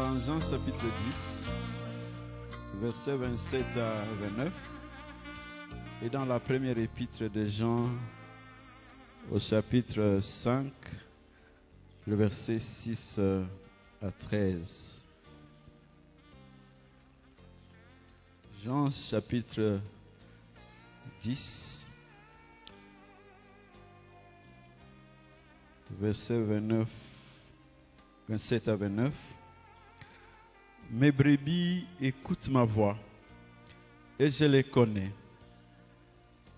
Dans Jean chapitre 10, versets 27 à 29, et dans la première épître de Jean au chapitre 5, le verset 6 à 13. Jean chapitre 10, verset 29, 27 à 29. Mes brebis écoutent ma voix et je les connais.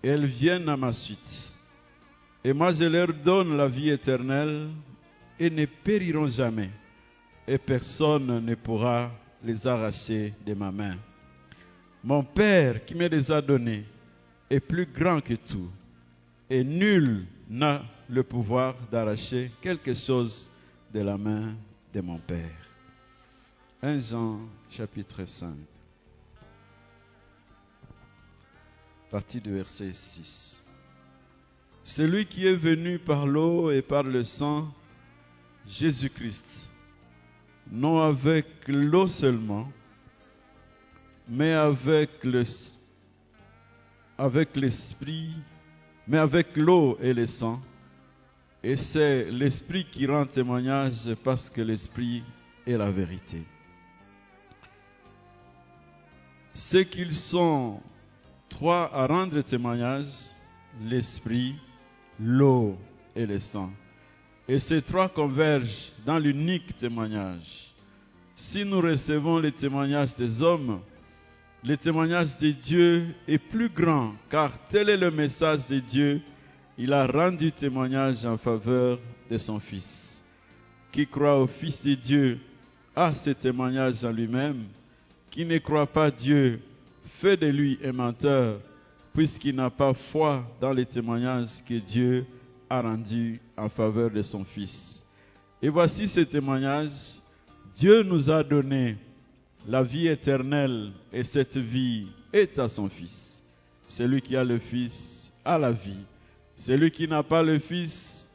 Elles viennent à ma suite. Et moi je leur donne la vie éternelle et ne périront jamais. Et personne ne pourra les arracher de ma main. Mon Père qui me les a donnés est plus grand que tout. Et nul n'a le pouvoir d'arracher quelque chose de la main de mon Père. 1 Jean chapitre 5, partie du verset 6. Celui qui est venu par l'eau et par le sang, Jésus-Christ, non avec l'eau seulement, mais avec le avec l'esprit, mais avec l'eau et le sang. Et c'est l'esprit qui rend témoignage parce que l'esprit est la vérité. C'est qu'ils sont trois à rendre témoignage, l'esprit, l'eau et le sang. Et ces trois convergent dans l'unique témoignage. Si nous recevons les témoignages des hommes, le témoignage de Dieu est plus grand, car tel est le message de Dieu. Il a rendu témoignage en faveur de son Fils. Qui croit au Fils de Dieu a ce témoignage en lui-même. Qui ne croit pas Dieu fait de lui un menteur, puisqu'il n'a pas foi dans les témoignages que Dieu a rendus en faveur de son Fils. Et voici ce témoignage. Dieu nous a donné la vie éternelle et cette vie est à son Fils. Celui qui a le Fils a la vie. Celui qui n'a pas le Fils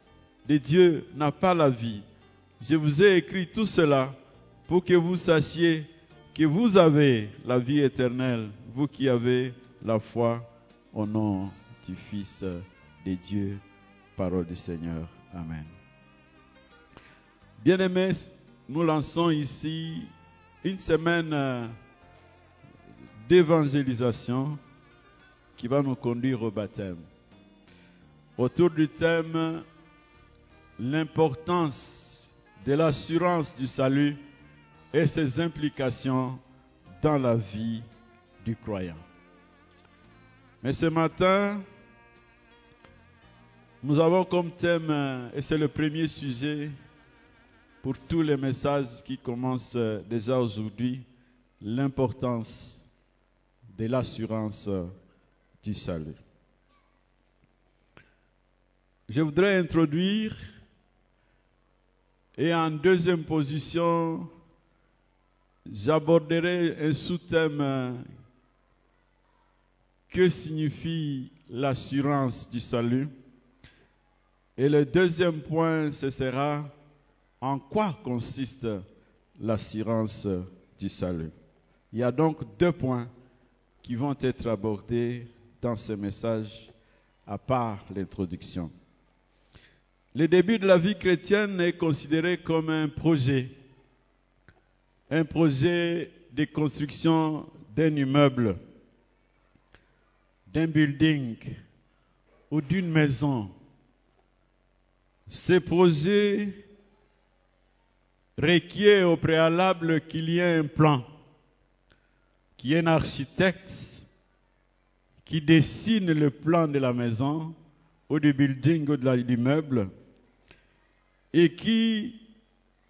de Dieu n'a pas la vie. Je vous ai écrit tout cela pour que vous sachiez que vous avez la vie éternelle, vous qui avez la foi au nom du Fils de Dieu. Parole du Seigneur. Amen. Bien-aimés, nous lançons ici une semaine d'évangélisation qui va nous conduire au baptême. Autour du thème l'importance de l'assurance du salut et ses implications dans la vie du croyant. Mais ce matin, nous avons comme thème, et c'est le premier sujet, pour tous les messages qui commencent déjà aujourd'hui l'importance de l'assurance du salut. Je voudrais introduire et en deuxième position, j'aborderai un sous-thème que signifie l'assurance du salut. Et le deuxième point, ce sera en quoi consiste l'assurance du salut Il y a donc deux points qui vont être abordés dans ce message à part l'introduction. Le début de la vie chrétienne est considéré comme un projet, un projet de construction d'un immeuble, d'un building ou d'une maison. Ce projet requiert au préalable qu'il y ait un plan, qu'il y ait un architecte qui dessine le plan de la maison ou du building ou de l'immeuble et qui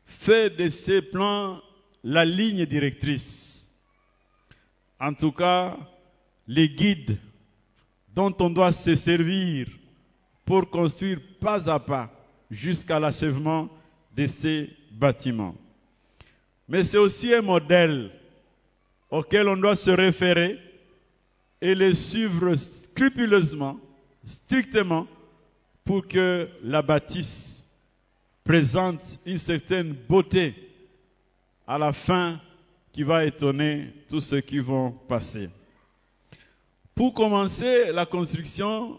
fait de ces plans la ligne directrice. En tout cas, les guides dont on doit se servir pour construire pas à pas jusqu'à l'achèvement de ces bâtiments. Mais c'est aussi un modèle auquel on doit se référer et le suivre scrupuleusement, strictement, pour que la bâtisse présente une certaine beauté à la fin qui va étonner tous ceux qui vont passer. Pour commencer la construction,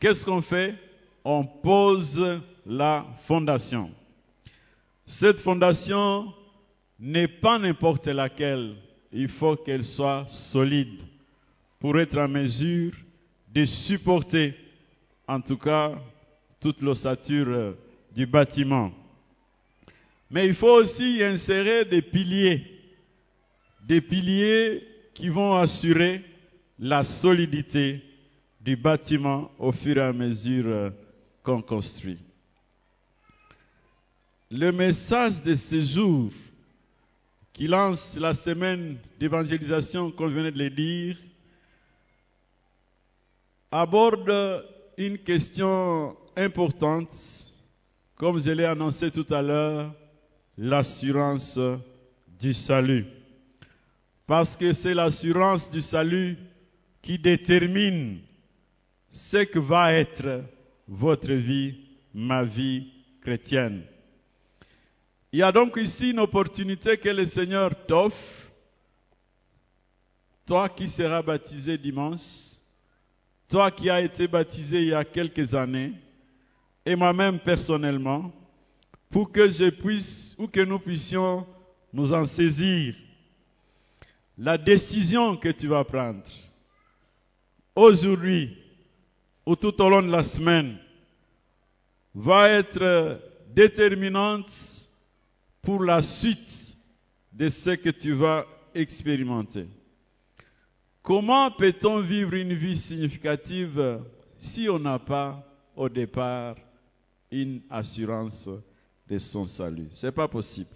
qu'est-ce qu'on fait? On pose la fondation. Cette fondation n'est pas n'importe laquelle. Il faut qu'elle soit solide pour être en mesure de supporter, en tout cas, toute l'ossature du bâtiment. Mais il faut aussi y insérer des piliers, des piliers qui vont assurer la solidité du bâtiment au fur et à mesure qu'on construit. Le message de ce jour qui lance la semaine d'évangélisation, je venais de le dire, aborde une question importante, comme je l'ai annoncé tout à l'heure, l'assurance du salut. Parce que c'est l'assurance du salut qui détermine ce que va être votre vie, ma vie chrétienne. Il y a donc ici une opportunité que le Seigneur t'offre, toi qui seras baptisé dimanche, toi qui as été baptisé il y a quelques années, et moi-même personnellement, pour que je puisse ou que nous puissions nous en saisir. La décision que tu vas prendre aujourd'hui ou tout au long de la semaine va être déterminante pour la suite de ce que tu vas expérimenter. Comment peut-on vivre une vie significative si on n'a pas au départ une assurance de son salut C'est pas possible.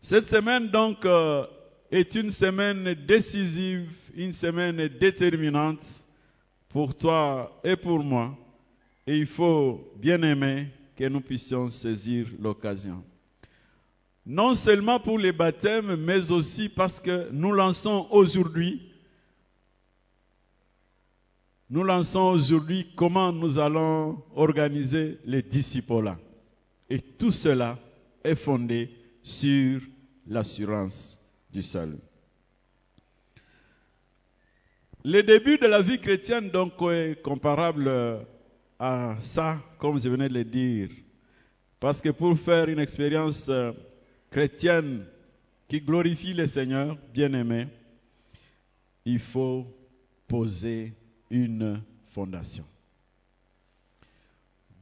Cette semaine donc euh, est une semaine décisive, une semaine déterminante pour toi et pour moi. Et il faut bien aimer que nous puissions saisir l'occasion non seulement pour les baptêmes, mais aussi parce que nous lançons aujourd'hui, nous lançons aujourd'hui comment nous allons organiser les disciples. Et tout cela est fondé sur l'assurance du salut. Le début de la vie chrétienne donc est comparable à ça, comme je venais de le dire. Parce que pour faire une expérience euh, chrétienne qui glorifie le Seigneur, bien-aimé, il faut poser une fondation.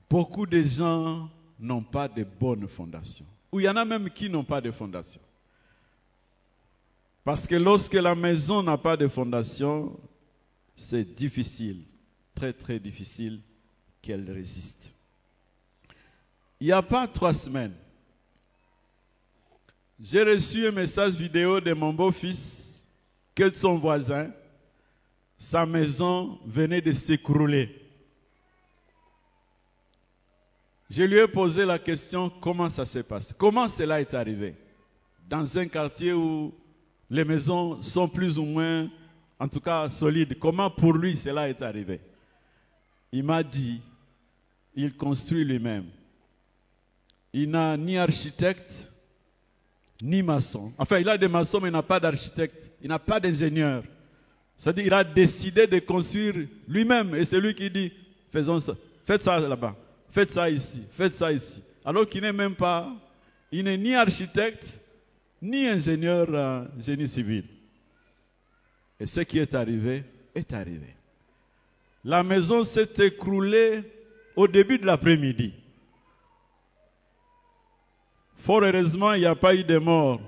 Beaucoup de gens n'ont pas de bonnes fondations. Ou il y en a même qui n'ont pas de fondation. Parce que lorsque la maison n'a pas de fondation, c'est difficile, très très difficile qu'elle résiste. Il n'y a pas trois semaines, j'ai reçu un message vidéo de mon beau-fils que son voisin, sa maison venait de s'écrouler. Je lui ai posé la question comment ça s'est passé, comment cela est arrivé? Dans un quartier où les maisons sont plus ou moins, en tout cas solides. Comment pour lui cela est arrivé? Il m'a dit, il construit lui-même. Il n'a ni architecte, ni maçon. Enfin, il a des maçons, mais il n'a pas d'architecte, il n'a pas d'ingénieur. C'est-à-dire, il a décidé de construire lui-même. Et c'est lui qui dit, faisons ça, faites ça là-bas, faites ça ici, faites ça ici. Alors qu'il n'est même pas, il n'est ni architecte, ni ingénieur euh, génie civil. Et ce qui est arrivé, est arrivé. La maison s'est écroulée au début de l'après-midi. Fort heureusement, il n'y a pas eu de mort.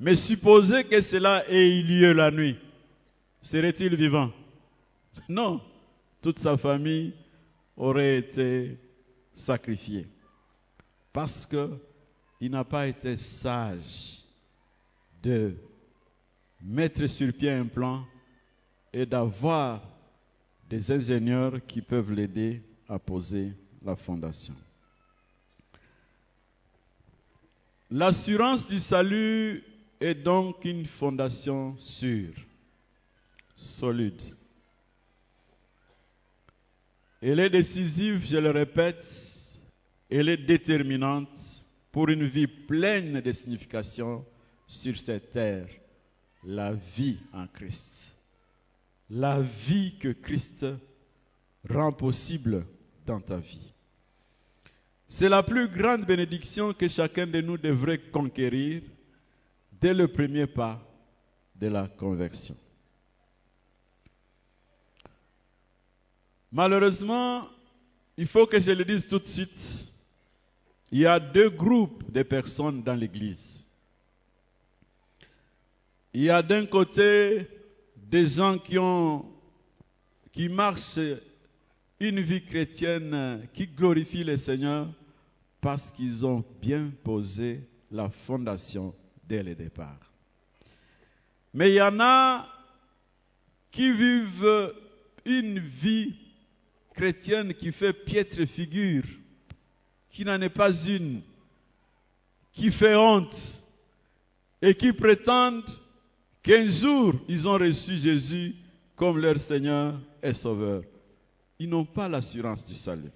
Mais supposez que cela ait eu lieu la nuit. Serait-il vivant? Non. Toute sa famille aurait été sacrifiée. Parce qu'il n'a pas été sage de mettre sur pied un plan et d'avoir des ingénieurs qui peuvent l'aider à poser la fondation. L'assurance du salut est donc une fondation sûre, solide. Elle est décisive, je le répète, elle est déterminante pour une vie pleine de signification sur cette terre, la vie en Christ. La vie que Christ rend possible dans ta vie. C'est la plus grande bénédiction que chacun de nous devrait conquérir dès le premier pas de la conversion. Malheureusement, il faut que je le dise tout de suite, il y a deux groupes de personnes dans l'Église. Il y a d'un côté des gens qui ont, qui marchent une vie chrétienne qui glorifie le Seigneur parce qu'ils ont bien posé la fondation dès le départ. Mais il y en a qui vivent une vie chrétienne qui fait piètre figure, qui n'en est pas une, qui fait honte et qui prétendent qu'un jour ils ont reçu Jésus comme leur Seigneur et Sauveur. Ils n'ont pas l'assurance du salut.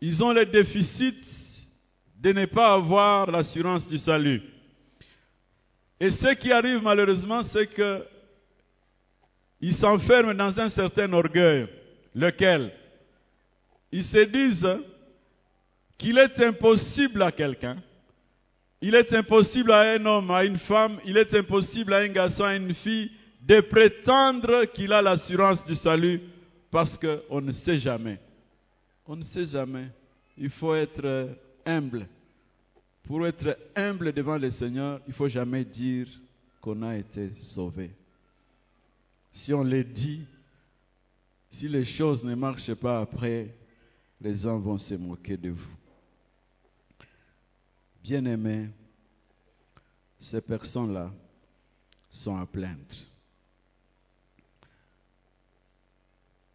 Ils ont le déficit de ne pas avoir l'assurance du salut. Et ce qui arrive malheureusement, c'est que ils s'enferment dans un certain orgueil, lequel? Ils se disent qu'il est impossible à quelqu'un, il est impossible à un homme, à une femme, il est impossible à un garçon, à une fille de prétendre qu'il a l'assurance du salut parce qu'on ne sait jamais. On ne sait jamais. Il faut être humble. Pour être humble devant le Seigneur, il ne faut jamais dire qu'on a été sauvé. Si on le dit, si les choses ne marchent pas après, les gens vont se moquer de vous. Bien-aimés, ces personnes-là sont à plaindre.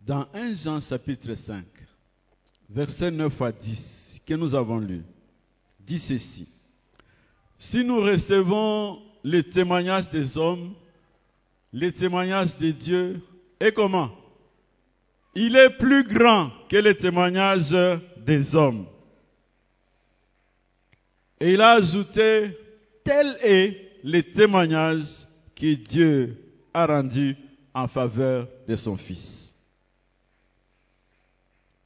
Dans 1 Jean chapitre 5, versets 9 à 10, que nous avons lu, dit ceci. Si nous recevons les témoignages des hommes, les témoignages de Dieu, et comment? Il est plus grand que les témoignages des hommes. Et il a ajouté, tel est le témoignage que Dieu a rendu en faveur de son Fils.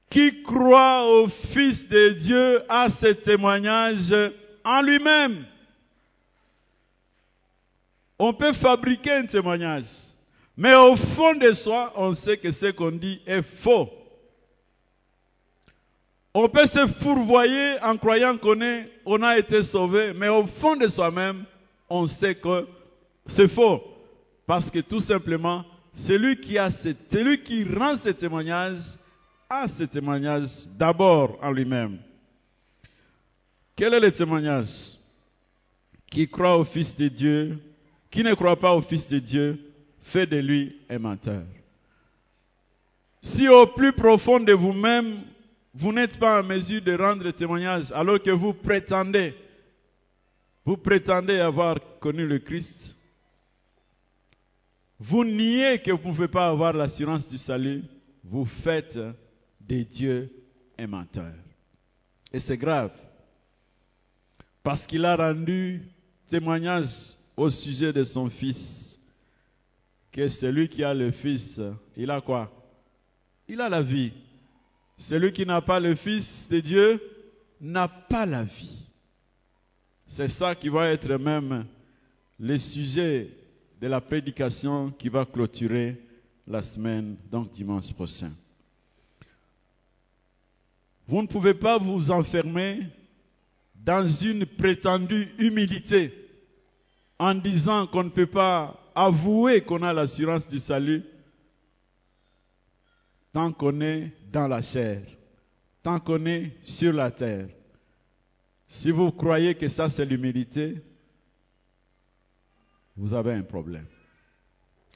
Qui croit au Fils de Dieu a ce témoignage en lui-même. On peut fabriquer un témoignage, mais au fond de soi, on sait que ce qu'on dit est faux. On peut se fourvoyer en croyant qu'on on a été sauvé, mais au fond de soi-même, on sait que c'est faux. Parce que tout simplement, celui qui, qui rend ce témoignage a ce témoignage d'abord en lui-même. Quel est le témoignage Qui croit au Fils de Dieu, qui ne croit pas au Fils de Dieu, fait de lui un menteur. Si au plus profond de vous-même, vous n'êtes pas en mesure de rendre témoignage alors que vous prétendez, vous prétendez avoir connu le Christ, vous niez que vous ne pouvez pas avoir l'assurance du salut, vous faites de Dieu un menteur. Et c'est grave. Parce qu'il a rendu témoignage au sujet de son fils, que celui qui a le fils, il a quoi? Il a la vie. Celui qui n'a pas le Fils de Dieu n'a pas la vie. C'est ça qui va être même le sujet de la prédication qui va clôturer la semaine, donc dimanche prochain. Vous ne pouvez pas vous enfermer dans une prétendue humilité en disant qu'on ne peut pas avouer qu'on a l'assurance du salut tant qu'on est dans la chair, tant qu'on est sur la terre. Si vous croyez que ça c'est l'humilité, vous avez un problème.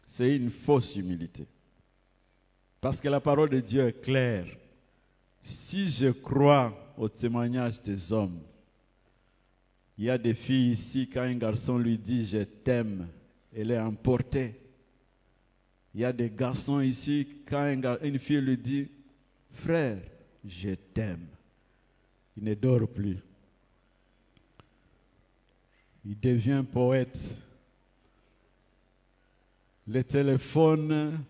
C'est une fausse humilité. Parce que la parole de Dieu est claire. Si je crois au témoignage des hommes, il y a des filles ici, quand un garçon lui dit je t'aime, elle est emportée. Il y a des garçons ici, quand une fille lui dit frère, je t'aime, il ne dort plus. Il devient poète. Le téléphone,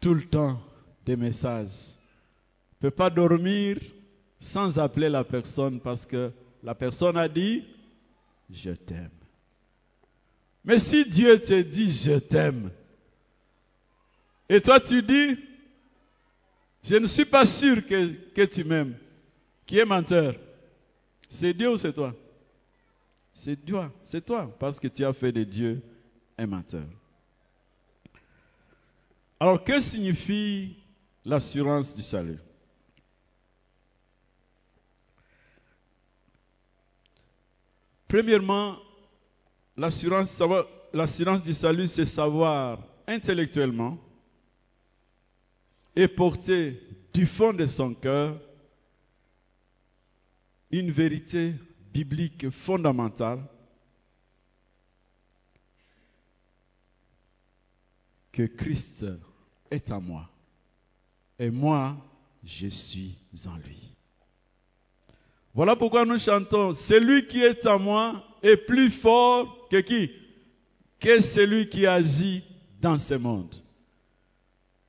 tout le temps, des messages. Il ne peut pas dormir sans appeler la personne parce que la personne a dit, je t'aime. Mais si Dieu te dit, je t'aime, et toi tu dis, je ne suis pas sûr que, tu m'aimes, qui est menteur C'est Dieu ou c'est toi? C'est Dieu, c'est toi, parce que tu as fait de Dieu un menteur. Alors, que signifie l'assurance du salut? Premièrement, l'assurance, du salut, c'est savoir intellectuellement et porter du fond de son cœur une vérité biblique fondamentale que Christ est en moi et moi je suis en lui. Voilà pourquoi nous chantons, celui qui est en moi est plus fort que qui? Que celui qui agit dans ce monde.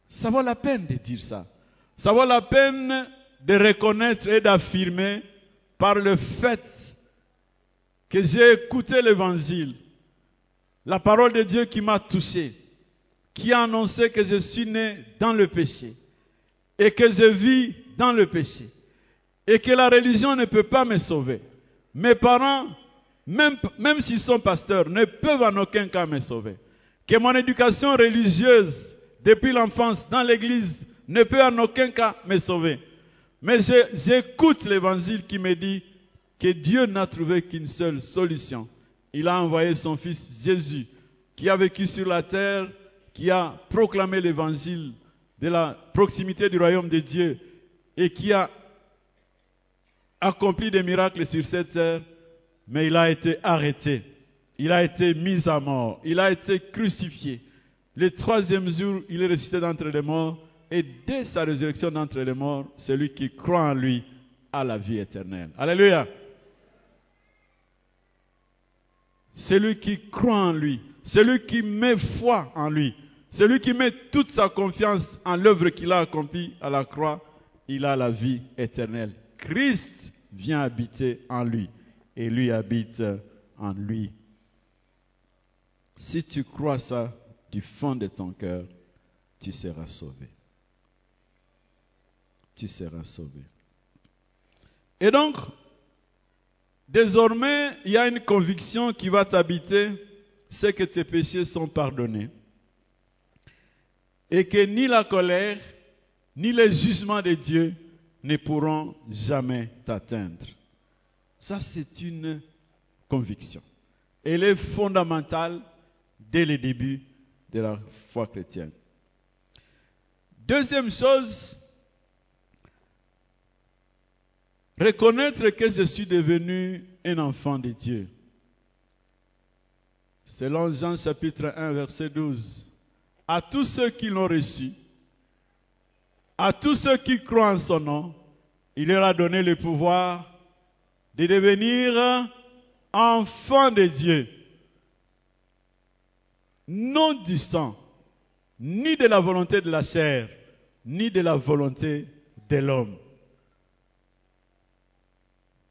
Ça vaut la peine de dire ça. Ça vaut la peine de reconnaître et d'affirmer par le fait que j'ai écouté l'évangile, la parole de Dieu qui m'a touché, qui a annoncé que je suis né dans le péché et que je vis dans le péché et que la religion ne peut pas me sauver. Mes parents, même, même s'ils sont pasteurs, ne peuvent en aucun cas me sauver. Que mon éducation religieuse depuis l'enfance dans l'église ne peut en aucun cas me sauver. Mais j'écoute l'évangile qui me dit que Dieu n'a trouvé qu'une seule solution. Il a envoyé son fils Jésus, qui a vécu sur la terre, qui a proclamé l'évangile de la proximité du royaume de Dieu et qui a accompli des miracles sur cette terre, mais il a été arrêté. Il a été mis à mort. Il a été crucifié. Le troisième jour, il est ressuscité d'entre les morts. Et dès sa résurrection d'entre les morts, celui qui croit en lui a la vie éternelle. Alléluia. Celui qui croit en lui, celui qui met foi en lui, celui qui met toute sa confiance en l'œuvre qu'il a accomplie à la croix, il a la vie éternelle. Christ vient habiter en lui et lui habite en lui. Si tu crois ça du fond de ton cœur, tu seras sauvé tu seras sauvé. Et donc, désormais, il y a une conviction qui va t'habiter, c'est que tes péchés sont pardonnés. Et que ni la colère, ni les jugements de Dieu ne pourront jamais t'atteindre. Ça, c'est une conviction. Elle est fondamentale dès le début de la foi chrétienne. Deuxième chose, Reconnaître que je suis devenu un enfant de Dieu. Selon Jean chapitre 1 verset 12. À tous ceux qui l'ont reçu, à tous ceux qui croient en son nom, il leur a donné le pouvoir de devenir enfants de Dieu. Non du sang, ni de la volonté de la chair, ni de la volonté de l'homme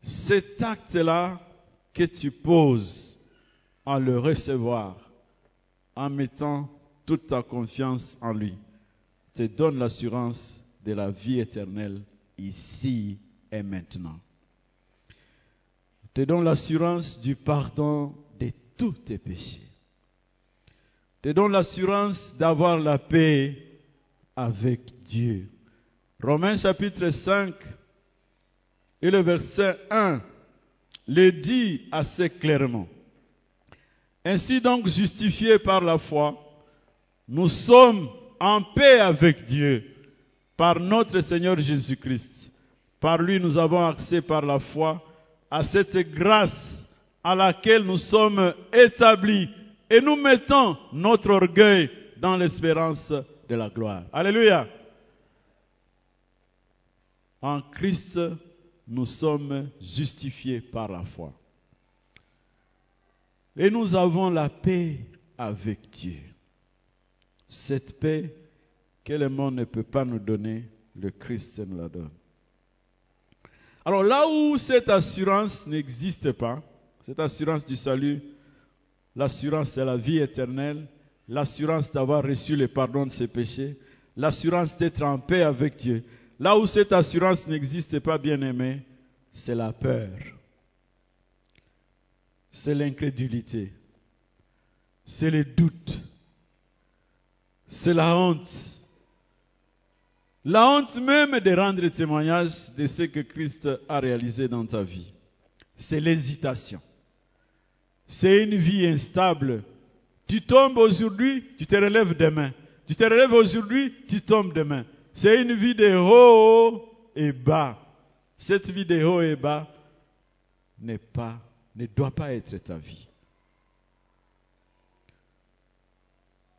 cet acte-là que tu poses en le recevoir, en mettant toute ta confiance en lui, te donne l'assurance de la vie éternelle ici et maintenant. Te donne l'assurance du pardon de tous tes péchés. Te donne l'assurance d'avoir la paix avec Dieu. Romains chapitre 5, et le verset 1 le dit assez clairement. Ainsi donc justifiés par la foi, nous sommes en paix avec Dieu par notre Seigneur Jésus-Christ. Par lui, nous avons accès par la foi à cette grâce à laquelle nous sommes établis et nous mettons notre orgueil dans l'espérance de la gloire. Alléluia. En Christ, nous sommes justifiés par la foi. Et nous avons la paix avec Dieu. Cette paix que le monde ne peut pas nous donner, le Christ nous la donne. Alors là où cette assurance n'existe pas, cette assurance du salut, l'assurance de la vie éternelle, l'assurance d'avoir reçu le pardon de ses péchés, l'assurance d'être en paix avec Dieu. Là où cette assurance n'existe pas, bien aimé, c'est la peur, c'est l'incrédulité, c'est le doute, c'est la honte, la honte même de rendre témoignage de ce que Christ a réalisé dans ta vie. C'est l'hésitation. C'est une vie instable. Tu tombes aujourd'hui, tu te relèves demain. Tu te relèves aujourd'hui, tu tombes demain. C'est une vie de haut et bas. Cette vie de haut et bas n'est pas, ne doit pas être ta vie.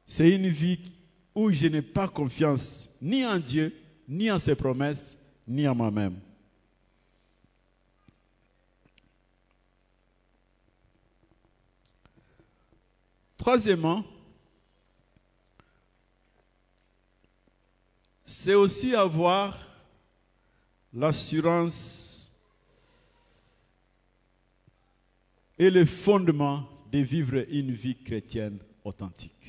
C'est une vie où je n'ai pas confiance ni en Dieu, ni en ses promesses, ni en moi-même. Troisièmement, c'est aussi avoir l'assurance et le fondement de vivre une vie chrétienne authentique.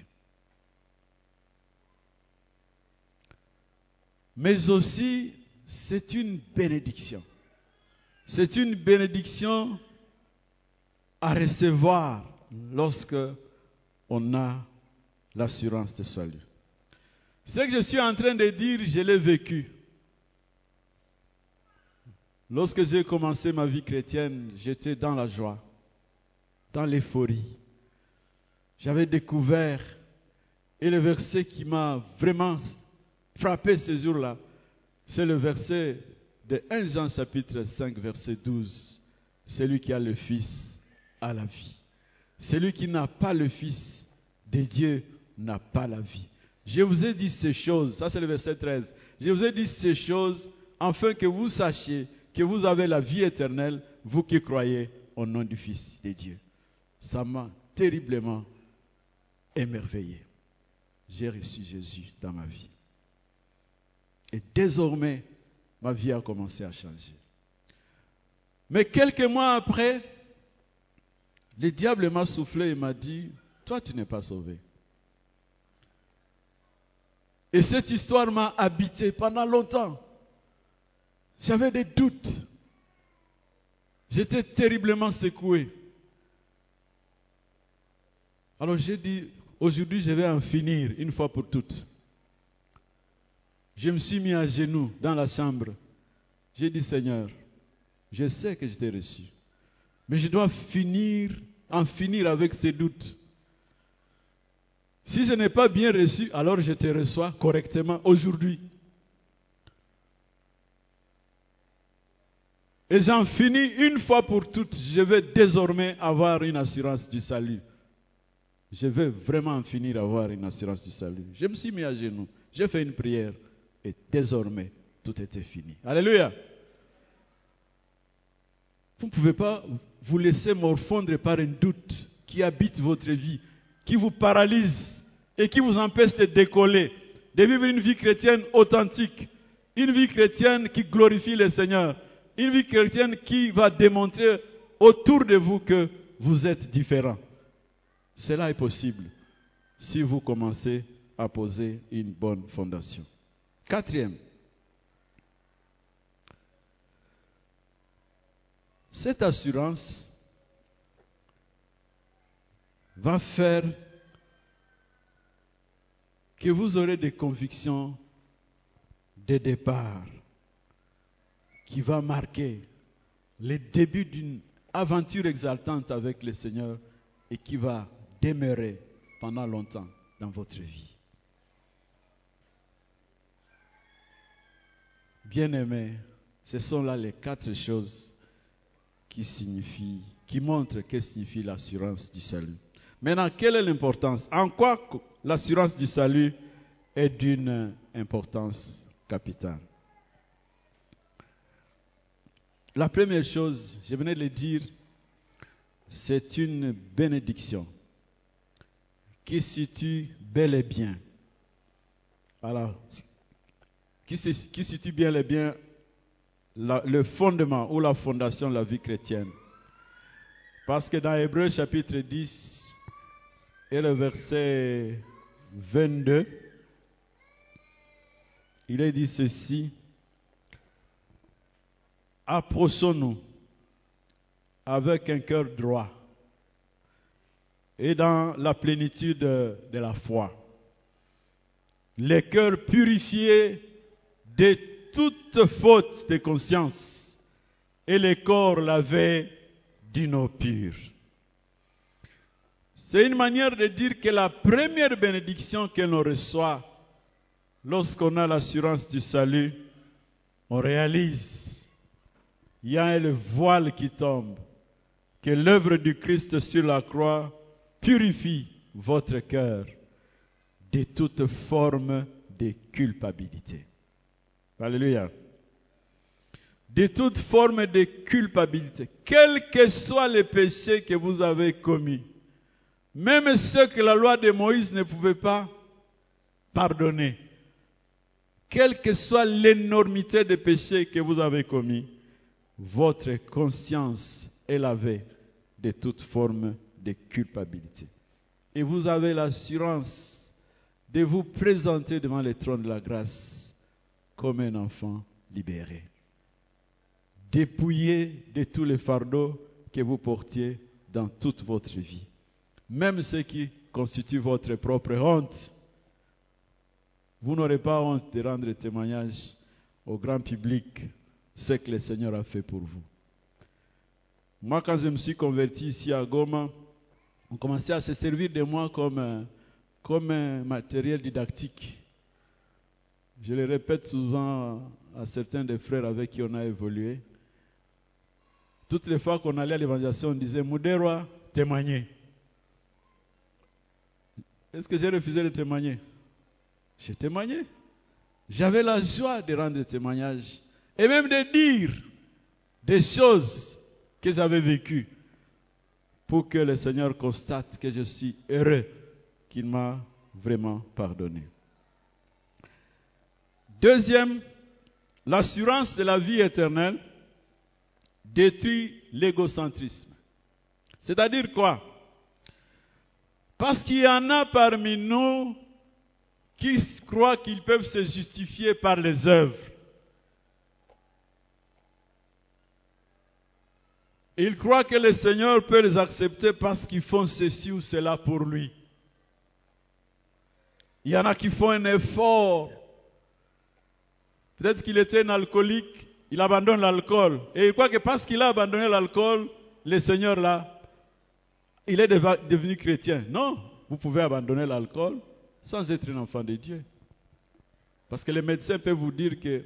Mais aussi c'est une bénédiction. C'est une bénédiction à recevoir lorsque on a l'assurance de salut. Ce que je suis en train de dire, je l'ai vécu. Lorsque j'ai commencé ma vie chrétienne, j'étais dans la joie, dans l'euphorie. J'avais découvert, et le verset qui m'a vraiment frappé ce jour-là, c'est le verset de 1 Jean chapitre 5, verset 12. Celui qui a le Fils a la vie. Celui qui n'a pas le Fils de Dieu n'a pas la vie. Je vous ai dit ces choses, ça c'est le verset 13. Je vous ai dit ces choses afin que vous sachiez que vous avez la vie éternelle, vous qui croyez au nom du Fils de Dieu. Ça m'a terriblement émerveillé. J'ai reçu Jésus dans ma vie. Et désormais, ma vie a commencé à changer. Mais quelques mois après, le diable m'a soufflé et m'a dit, toi tu n'es pas sauvé. Et cette histoire m'a habité pendant longtemps. J'avais des doutes. J'étais terriblement secoué. Alors j'ai dit, aujourd'hui je vais en finir une fois pour toutes. Je me suis mis à genoux dans la chambre. J'ai dit, Seigneur, je sais que je t'ai reçu, mais je dois finir, en finir avec ces doutes. Si je n'ai pas bien reçu, alors je te reçois correctement aujourd'hui. Et j'en finis une fois pour toutes. Je vais désormais avoir une assurance du salut. Je vais vraiment en finir avoir une assurance du salut. Je me suis mis à genoux. J'ai fait une prière. Et désormais, tout était fini. Alléluia. Vous ne pouvez pas vous laisser morfondre par un doute qui habite votre vie, qui vous paralyse et qui vous empêche de décoller, de vivre une vie chrétienne authentique, une vie chrétienne qui glorifie le Seigneur, une vie chrétienne qui va démontrer autour de vous que vous êtes différent. Cela est possible si vous commencez à poser une bonne fondation. Quatrième, cette assurance va faire que vous aurez des convictions de départ qui va marquer le début d'une aventure exaltante avec le Seigneur et qui va demeurer pendant longtemps dans votre vie. Bien-aimés, ce sont là les quatre choses qui signifient, qui montrent que signifie l'assurance du salut. Maintenant, quelle est l'importance? En quoi l'assurance du salut est d'une importance capitale? La première chose, je venais de le dire, c'est une bénédiction qui situe bel et bien, alors, qui, situe bien le fondement ou la fondation de la vie chrétienne. Parce que dans Hébreu chapitre 10 et le verset 22, il est dit ceci, approchons-nous avec un cœur droit et dans la plénitude de, de la foi. Les cœurs purifiés de toute faute de conscience et les corps lavés d'une eau pure. C'est une manière de dire que la première bénédiction que l'on reçoit lorsqu'on a l'assurance du salut, on réalise, il y a le voile qui tombe, que l'œuvre du Christ sur la croix purifie votre cœur de toute forme de culpabilité. Alléluia. De toute forme de culpabilité, quels que soient les péchés que vous avez commis, même ceux que la loi de Moïse ne pouvait pas pardonner, quelle que soit l'énormité des péchés que vous avez commis, votre conscience est lavée de toute forme de culpabilité. Et vous avez l'assurance de vous présenter devant le trône de la grâce comme un enfant libéré, dépouillé de tous les fardeaux que vous portiez dans toute votre vie, même ce qui constitue votre propre honte. Vous n'aurez pas honte de rendre témoignage au grand public ce que le Seigneur a fait pour vous. Moi, quand je me suis converti ici à Goma, on commençait à se servir de moi comme, un- comme un matériel didactique. Je le répète souvent à certains des frères avec qui on a évolué. Toutes les fois qu'on allait à l'évangélisation, on disait Mouderwa, témoignez. Est-ce que j'ai refusé de témoigner? J'ai témoigné. J'avais la joie de rendre témoignage et même de dire des choses que j'avais vécues pour que le Seigneur constate que je suis heureux qu'il m'a vraiment pardonné. Deuxième, l'assurance de la vie éternelle détruit l'égocentrisme. C'est-à-dire quoi? Parce qu'il y en a parmi nous qui croient qu'ils peuvent se justifier par les œuvres. Ils croient que le Seigneur peut les accepter parce qu'ils font ceci ou cela pour lui. Il y en a qui font un effort. Peut-être qu'il était un alcoolique, il abandonne l'alcool. Et il croit que parce qu'il a abandonné l'alcool, le Seigneur là, il est devenu chrétien. Non, vous pouvez abandonner l'alcool sans être un enfant de Dieu. Parce que les médecins peuvent vous dire que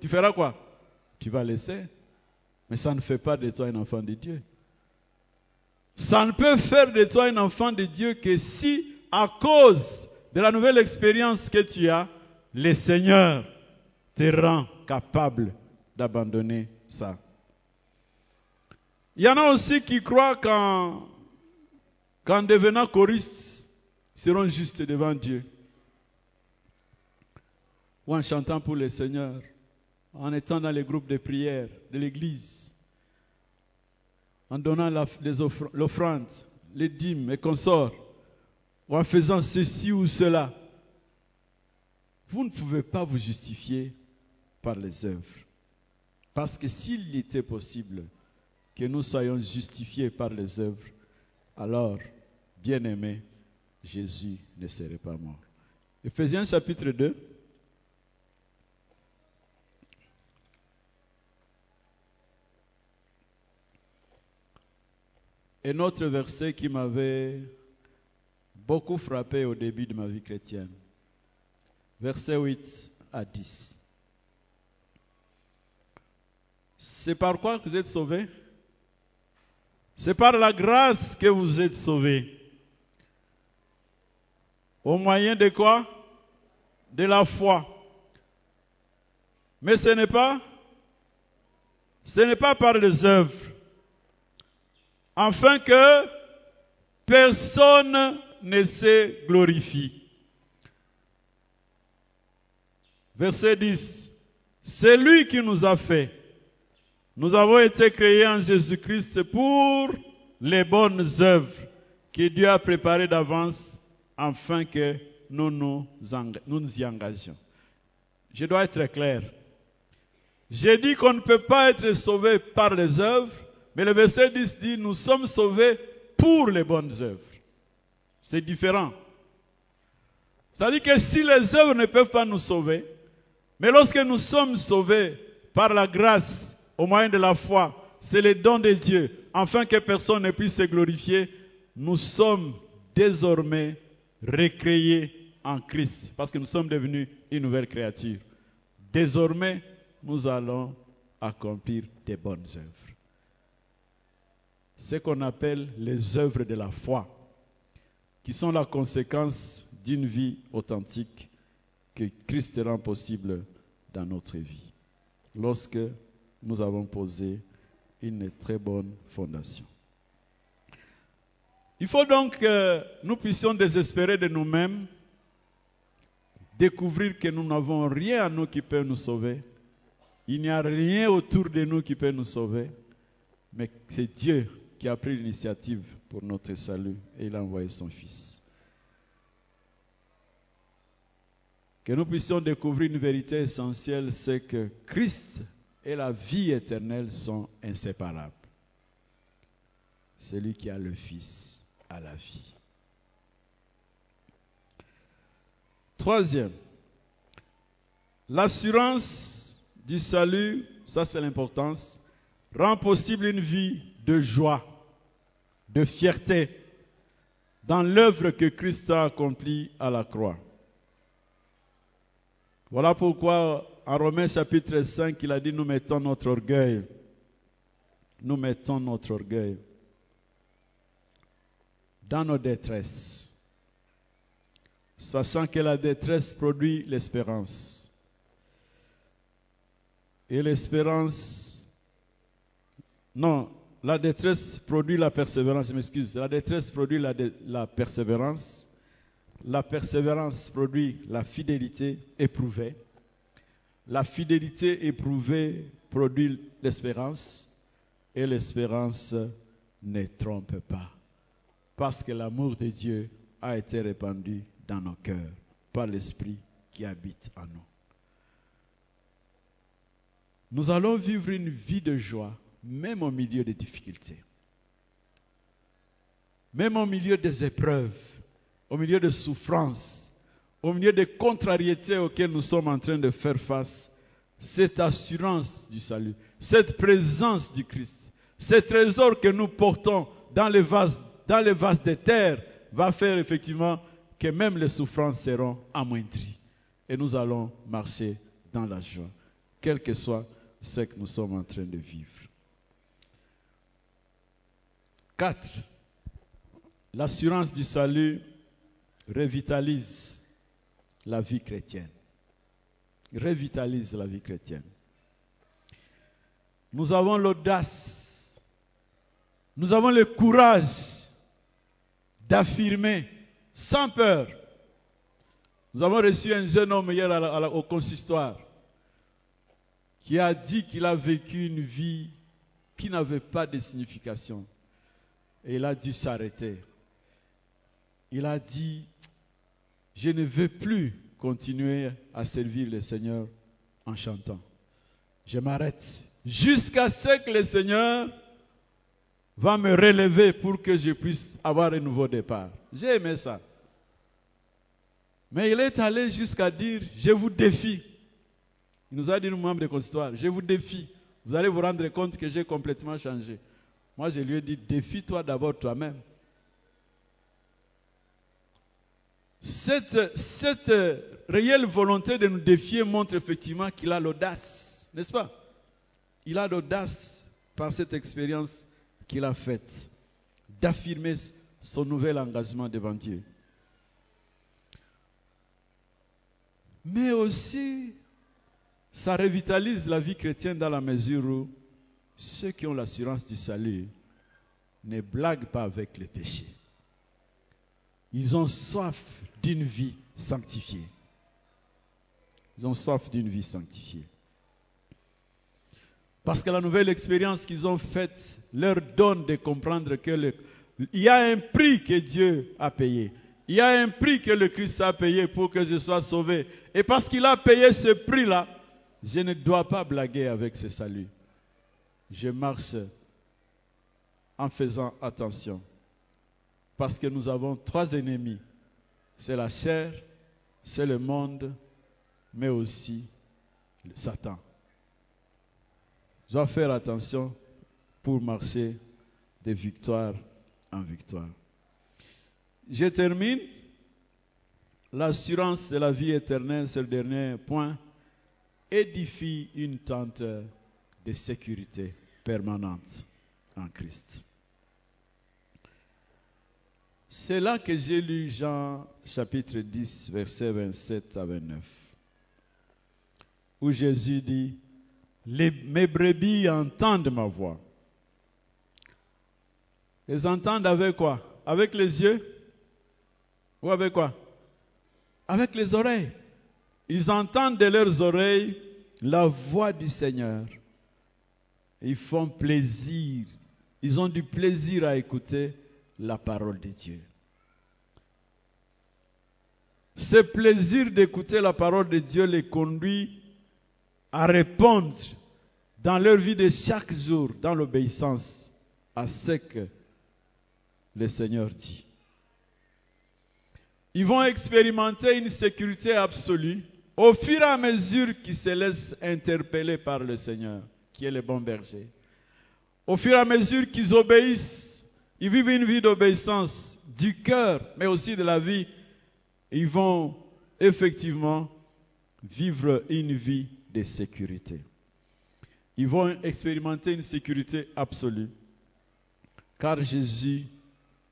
tu feras quoi? Tu vas laisser. Mais ça ne fait pas de toi un enfant de Dieu. Ça ne peut faire de toi un enfant de Dieu que si, à cause de la nouvelle expérience que tu as, le Seigneur te rend capable d'abandonner ça. Il y en a aussi qui croient qu'en devenant choristes, ils seront justes devant Dieu. Ou en chantant pour le Seigneur, en étant dans les groupes de prière de l'Église, en donnant l'offrande, les dîmes et consorts, ou en faisant ceci ou cela. Vous ne pouvez pas vous justifier par les œuvres. Parce que s'il était possible que nous soyons justifiés par les œuvres, alors, bien aimé, Jésus ne serait pas mort. Ephésiens chapitre 2. Un autre verset qui m'avait beaucoup frappé au début de ma vie chrétienne. Verset 8 à 10. C'est par quoi que vous êtes sauvés? C'est par la grâce que vous êtes sauvés. Au moyen de quoi? De la foi. Mais ce n'est pas Ce n'est pas par les œuvres, afin que personne ne se glorifie. Verset 10. C'est lui qui nous a fait. Nous avons été créés en Jésus-Christ pour les bonnes œuvres que Dieu a préparées d'avance afin que nous nous, y engagions. Je dois être clair. J'ai dit qu'on ne peut pas être sauvé par les œuvres, mais le verset 10 dit nous sommes sauvés pour les bonnes œuvres. C'est différent. Ça dit que si les œuvres ne peuvent pas nous sauver, mais lorsque nous sommes sauvés par la grâce au moyen de la foi, c'est le don de Dieu, afin que personne ne puisse se glorifier, nous sommes désormais recréés en Christ, parce que nous sommes devenus une nouvelle créature. Désormais, nous allons accomplir des bonnes œuvres. Ce qu'on appelle les œuvres de la foi, qui sont la conséquence d'une vie authentique que Christ rend possible dans notre vie, lorsque nous avons posé une très bonne fondation. Il faut donc que nous puissions désespérer de nous-mêmes, découvrir que nous n'avons rien à nous qui peut nous sauver. Il n'y a rien autour de nous qui peut nous sauver, mais c'est Dieu qui a pris l'initiative pour notre salut et il a envoyé son Fils. Que nous puissions découvrir une vérité essentielle, c'est que Christ et la vie éternelle sont inséparables. Celui qui a le Fils a la vie. Troisième, l'assurance du salut, ça c'est l'importance, rend possible une vie de joie, de fierté dans l'œuvre que Christ a accomplie à la croix. Voilà pourquoi en Romains chapitre 5, il a dit, nous mettons notre orgueil. Nous mettons notre orgueil dans nos détresses, sachant que la détresse produit l'espérance. Et l'espérance, non, la détresse produit la persévérance, m'excuse, la détresse produit la persévérance, la persévérance produit la fidélité éprouvée, la fidélité éprouvée produit l'espérance, et l'espérance ne trompe pas parce que l'amour de Dieu a été répandu dans nos cœurs par l'Esprit qui habite en nous. Nous allons vivre une vie de joie, même au milieu des difficultés, même au milieu des épreuves, au milieu des souffrances, au milieu des contrariétés auxquelles nous sommes en train de faire face. Cette assurance du salut, cette présence du Christ, ces trésors que nous portons dans les vases dans les vases de terre va faire effectivement que même les souffrances seront amoindries. Et nous allons marcher dans la joie, quel que soit ce que nous sommes en train de vivre. 4. L'assurance du salut revitalise la vie chrétienne. Revitalise la vie chrétienne. Nous avons l'audace, nous avons le courage d'affirmer sans peur. Nous avons reçu un jeune homme hier au consistoire qui a dit qu'il a vécu une vie qui n'avait pas de signification. Et il a dû s'arrêter. Il a dit, je ne veux plus continuer à servir le Seigneur en chantant. Je m'arrête jusqu'à ce que le Seigneur va me relever pour que je puisse avoir un nouveau départ. J'ai aimé ça. Mais il est allé jusqu'à dire, je vous défie. Il nous a dit, nous membres de consistoire, je vous défie. Vous allez vous rendre compte que j'ai complètement changé. Moi, je lui ai dit, défie-toi d'abord toi-même. Cette, cette réelle volonté de nous défier montre effectivement qu'il a l'audace, n'est-ce pas? Il a l'audace par cette expérience qu'il a faite d'affirmer son nouvel engagement devant Dieu. Mais aussi, ça revitalise la vie chrétienne dans la mesure où ceux qui ont l'assurance du salut ne blaguent pas avec les péchés. Ils ont soif d'une vie sanctifiée. Ils ont soif d'une vie sanctifiée. Parce que la nouvelle expérience qu'ils ont faite leur donne de comprendre qu'il y a un prix que Dieu a payé. Il y a un prix que le Christ a payé pour que je sois sauvé. Et parce qu'il a payé ce prix-là, je ne dois pas blaguer avec ce salut. Je marche en faisant attention. Parce que nous avons trois ennemis. C'est la chair, c'est le monde, mais aussi Satan. Je dois faire attention pour marcher de victoire en victoire. Je termine. L'assurance de la vie éternelle, c'est le dernier point, édifie une tente de sécurité permanente en Christ. C'est là que j'ai lu Jean chapitre 10, versets 27 à 29, où Jésus dit, mes brebis entendent ma voix. Ils entendent avec quoi? Avec les yeux ou avec quoi? Avec les oreilles. Ils entendent de leurs oreilles la voix du Seigneur. Ils font plaisir. Ils ont du plaisir à écouter la parole de Dieu. Ce plaisir d'écouter la parole de Dieu les conduit à répondre dans leur vie de chaque jour, dans l'obéissance à ce que le Seigneur dit. Ils vont expérimenter une sécurité absolue au fur et à mesure qu'ils se laissent interpeller par le Seigneur, qui est le bon berger. Au fur et à mesure qu'ils obéissent, ils vivent une vie d'obéissance du cœur, mais aussi de la vie, ils vont effectivement vivre une vie de sécurité. Ils vont expérimenter une sécurité absolue, car Jésus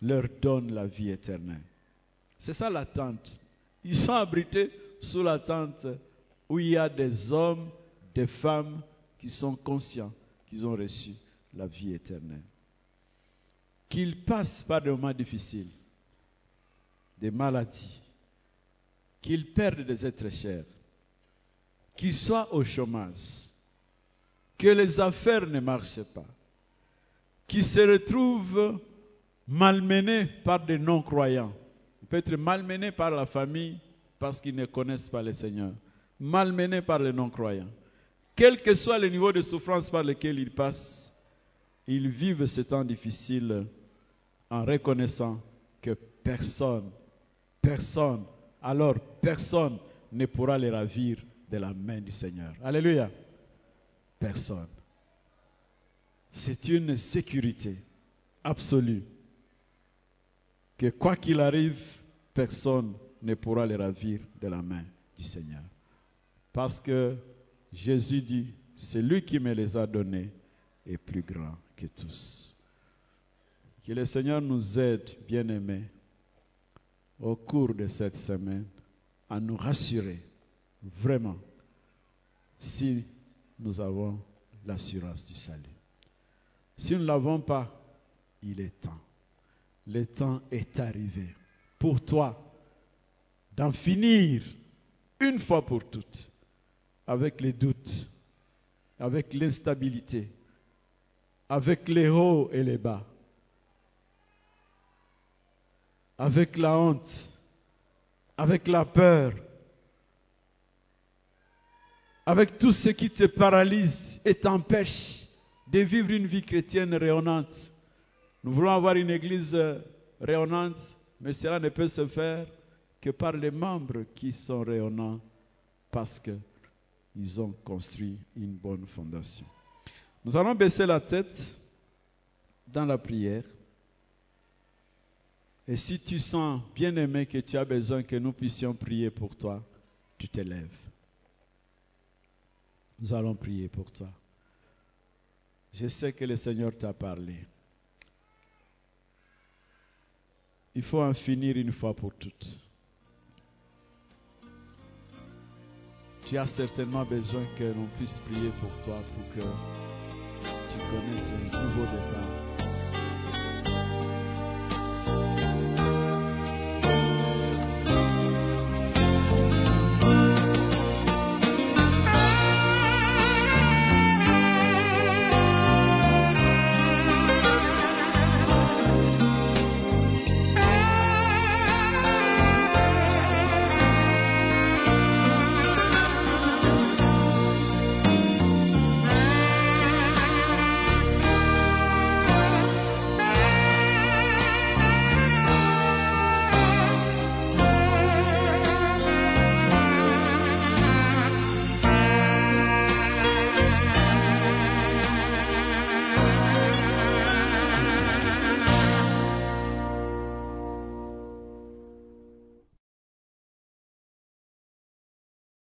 leur donne la vie éternelle. C'est ça la tente. Ils sont abrités sous la tente où il y a des hommes, des femmes qui sont conscients qu'ils ont reçu la vie éternelle. Qu'ils passent par des moments difficiles, des maladies, qu'ils perdent des êtres chers, qu'ils soient au chômage, que les affaires ne marchent pas, qu'ils se retrouvent malmenés par des non-croyants peut être malmené par la famille parce qu'ils ne connaissent pas le Seigneur, malmené par les non-croyants. Quel que soit le niveau de souffrance par lequel ils passent, ils vivent ce temps difficile en reconnaissant que personne, personne, alors personne ne pourra les ravir de la main du Seigneur. Alléluia. Personne. C'est une sécurité absolue que quoi qu'il arrive, personne ne pourra les ravir de la main du Seigneur. Parce que Jésus dit, celui qui me les a donnés est plus grand que tous. Que le Seigneur nous aide, bien-aimés, au cours de cette semaine, à nous rassurer vraiment si nous avons l'assurance du salut. Si nous ne l'avons pas, il est temps. Le temps est arrivé pour toi d'en finir une fois pour toutes avec les doutes, avec l'instabilité, avec les hauts et les bas, avec la honte, avec la peur, avec tout ce qui te paralyse et t'empêche de vivre une vie chrétienne rayonnante. Nous voulons avoir une église rayonnante mais cela ne peut se faire que par les membres qui sont rayonnants parce qu'ils ont construit une bonne fondation. Nous allons baisser la tête dans la prière. Et si tu sens bien aimé que tu as besoin que nous puissions prier pour toi, tu te lèves. Nous allons prier pour toi. Je sais que le Seigneur t'a parlé. Il faut en finir une fois pour toutes. Tu as certainement besoin que l'on puisse prier pour toi pour que tu connais ces nouveaux départs.